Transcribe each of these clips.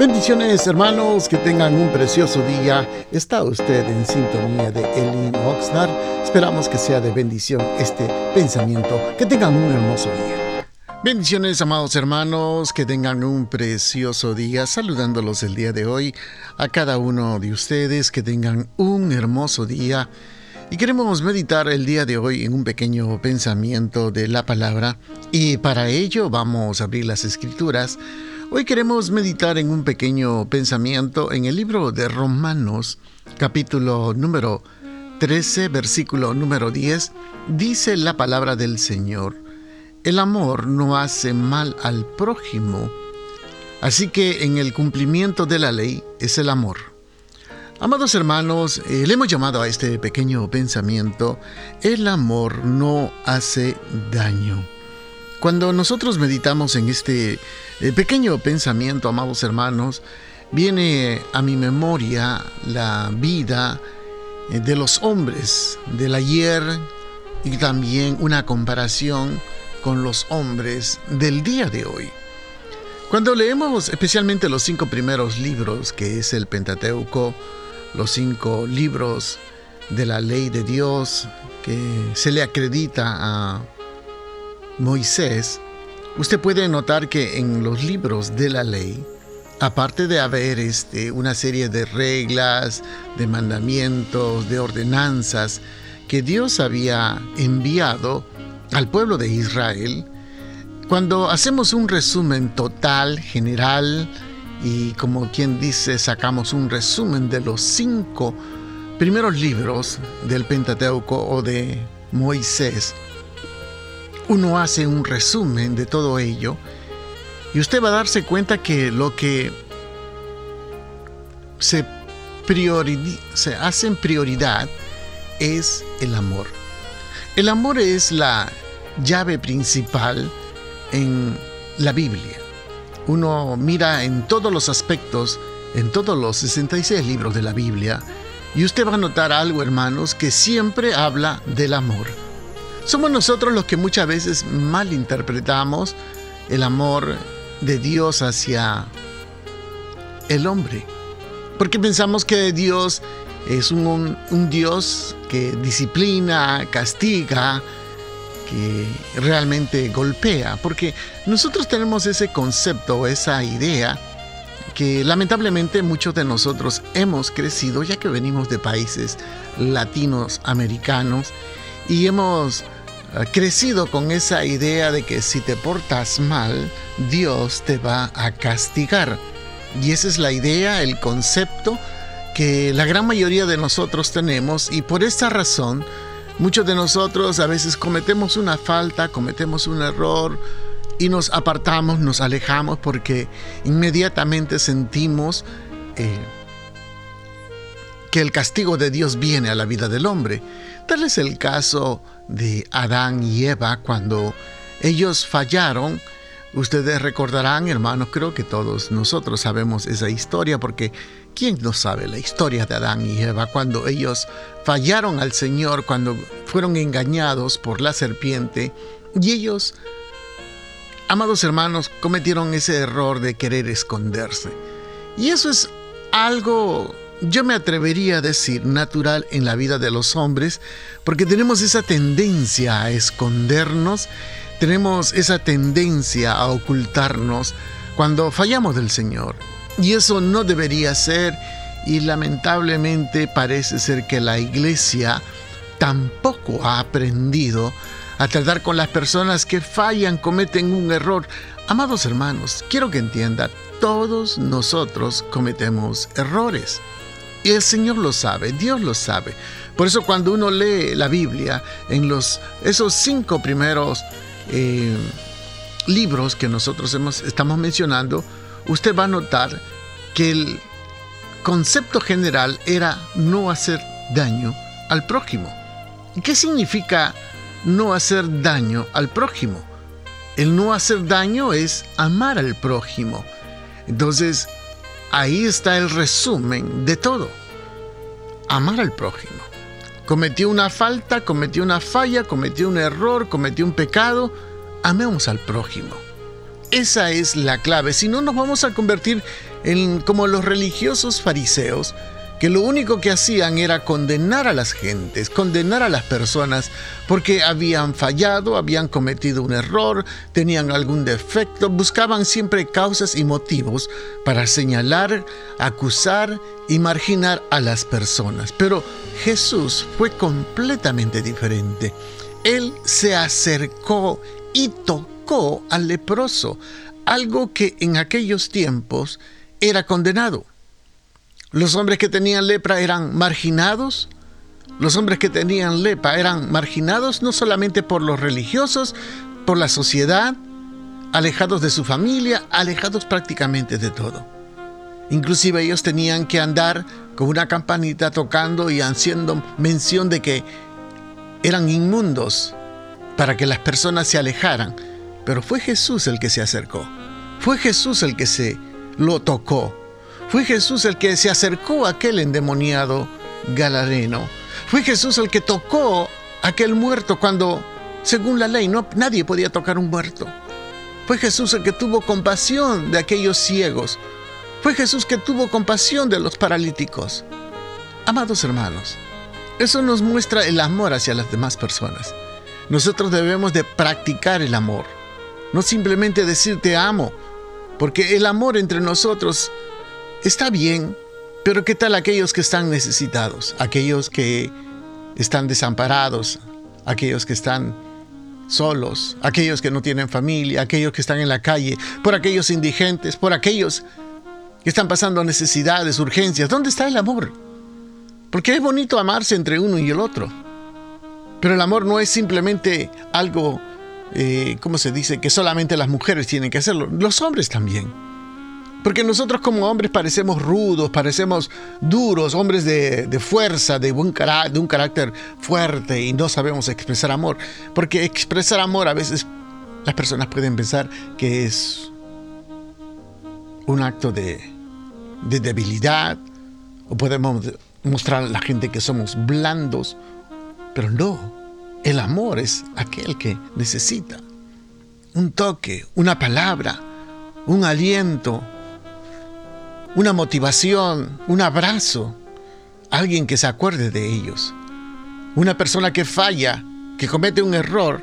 Bendiciones hermanos, que tengan un precioso día. Está usted en sintonía de Elin Oxnard. Esperamos que sea de bendición este pensamiento. Que tengan un hermoso día. Bendiciones amados hermanos, que tengan un precioso día. Saludándolos el día de hoy a cada uno de ustedes, que tengan un hermoso día. Y queremos meditar el día de hoy en un pequeño pensamiento de la palabra. Y para ello vamos a abrir las escrituras Hoy queremos meditar en un pequeño pensamiento en el libro de Romanos, capítulo número 13, versículo número 10. Dice la palabra del Señor, el amor no hace mal al prójimo, así que en el cumplimiento de la ley es el amor. Amados hermanos, eh, le hemos llamado a este pequeño pensamiento, el amor no hace daño. Cuando nosotros meditamos en este eh, pequeño pensamiento, amados hermanos, viene a mi memoria la vida eh, de los hombres del ayer y también una comparación con los hombres del día de hoy. Cuando leemos especialmente los cinco primeros libros, que es el Pentateuco, los cinco libros de la ley de Dios que se le acredita a Moisés, usted puede notar que en los libros de la ley, aparte de haber este, una serie de reglas, de mandamientos, de ordenanzas que Dios había enviado al pueblo de Israel, cuando hacemos un resumen total, general, y como quien dice, sacamos un resumen de los cinco primeros libros del Pentateuco o de Moisés, uno hace un resumen de todo ello y usted va a darse cuenta que lo que se, se hace en prioridad es el amor. El amor es la llave principal en la Biblia. Uno mira en todos los aspectos, en todos los 66 libros de la Biblia, y usted va a notar algo, hermanos, que siempre habla del amor. Somos nosotros los que muchas veces malinterpretamos el amor de Dios hacia el hombre. Porque pensamos que Dios es un, Dios que disciplina, castiga, que realmente golpea. Porque nosotros tenemos ese concepto, esa idea, que lamentablemente muchos de nosotros hemos crecido ya que venimos de países latinos americanos y hemos eh, crecido con esa idea de que si te portas mal, Dios te va a castigar. Y esa es la idea, el concepto que la gran mayoría de nosotros tenemos y por esta razón muchos de nosotros a veces cometemos una falta, cometemos un error y nos apartamos, nos alejamos porque inmediatamente sentimos eh, que el castigo de Dios viene a la vida del hombre. Tal es el caso de Adán y Eva cuando ellos fallaron. Ustedes recordarán, hermanos, creo que todos nosotros sabemos esa historia porque ¿quién no sabe la historia de Adán y Eva cuando ellos fallaron al Señor, cuando fueron engañados por la serpiente y ellos, amados hermanos, cometieron ese error de querer esconderse? Y eso es algo yo me atrevería a decir natural en la vida de los hombres, porque tenemos esa tendencia a escondernos, tenemos esa tendencia a ocultarnos cuando fallamos del Señor. Y eso no debería ser y lamentablemente parece ser que la iglesia tampoco ha aprendido a tratar con las personas que fallan, cometen un error. Amados hermanos, quiero que entiendan, todos nosotros cometemos errores. Y el Señor lo sabe, Dios lo sabe. Por eso cuando uno lee la Biblia, en los, esos cinco primeros eh, libros que nosotros hemos, estamos mencionando, usted va a notar que el concepto general era no hacer daño al prójimo. ¿Qué significa no hacer daño al prójimo? El no hacer daño es amar al prójimo. Entonces, Ahí está el resumen de todo. Amar al prójimo. Cometió una falta, cometió una falla, cometió un error, cometió un pecado. Amemos al prójimo. Esa es la clave. Si no, nos vamos a convertir en como los religiosos fariseos que lo único que hacían era condenar a las gentes, condenar a las personas, porque habían fallado, habían cometido un error, tenían algún defecto, buscaban siempre causas y motivos para señalar, acusar y marginar a las personas. Pero Jesús fue completamente diferente. Él se acercó y tocó al leproso, algo que en aquellos tiempos era condenado. Los hombres que tenían lepra eran marginados. Los hombres que tenían lepra eran marginados no solamente por los religiosos, por la sociedad, alejados de su familia, alejados prácticamente de todo. Inclusive ellos tenían que andar con una campanita tocando y haciendo mención de que eran inmundos para que las personas se alejaran. Pero fue Jesús el que se acercó. Fue Jesús el que se lo tocó. Fue Jesús el que se acercó a aquel endemoniado galareno. Fue Jesús el que tocó a aquel muerto cuando, según la ley, no, nadie podía tocar un muerto. Fue Jesús el que tuvo compasión de aquellos ciegos. Fue Jesús que tuvo compasión de los paralíticos. Amados hermanos, eso nos muestra el amor hacia las demás personas. Nosotros debemos de practicar el amor, no simplemente decir te amo, porque el amor entre nosotros está bien, pero ¿qué tal aquellos que están necesitados? Aquellos que están desamparados, aquellos que están solos, aquellos que no tienen familia, aquellos que están en la calle, por aquellos indigentes, por aquellos que están pasando necesidades, urgencias. ¿Dónde está el amor? Porque es bonito amarse entre uno y el otro. Pero el amor no es simplemente algo, eh, ¿cómo se dice? Que solamente las mujeres tienen que hacerlo. Los hombres también. Porque nosotros como hombres parecemos rudos, parecemos duros, hombres de, fuerza, de, buen un carácter fuerte y no sabemos expresar amor. Porque expresar amor a veces las personas pueden pensar que es un acto de, de debilidad o podemos mostrar a la gente que somos blandos. Pero no, el amor es aquel que necesita un toque, una palabra, un aliento, una motivación, un abrazo, alguien que se acuerde de ellos. Una persona que falla, que comete un error,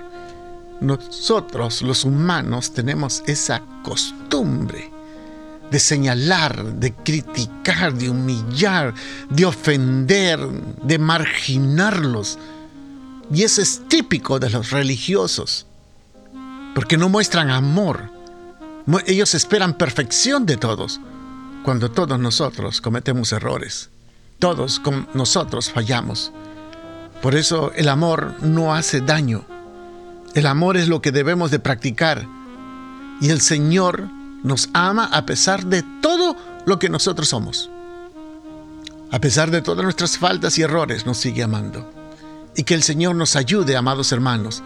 nosotros los humanos tenemos esa costumbre de señalar, de criticar, de humillar, de ofender, de marginarlos. Y eso es típico de los religiosos, porque no muestran amor. Ellos esperan perfección de todos cuando todos nosotros cometemos errores. Todos nosotros fallamos. Por eso el amor no hace daño. El amor es lo que debemos de practicar. Y el Señor nos ama a pesar de todo lo que nosotros somos. A pesar de todas nuestras faltas y errores, nos sigue amando. Y que el Señor nos ayude, amados hermanos,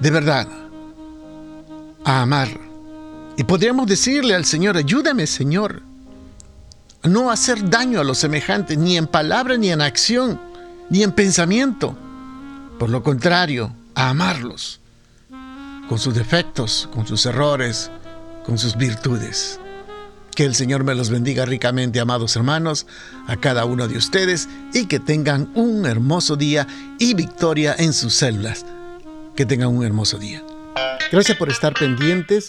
de verdad, a amar. Y podríamos decirle al Señor, ayúdame, Señor, no hacer daño a los semejantes, ni en palabra, ni en acción, ni en pensamiento. Por lo contrario, a amarlos, con sus defectos, con sus errores, con sus virtudes. Que el Señor me los bendiga ricamente, amados hermanos, a cada uno de ustedes, y que tengan un hermoso día y victoria en sus células. Que tengan un hermoso día. Gracias por estar pendientes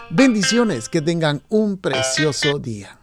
Bendiciones, que tengan un precioso día.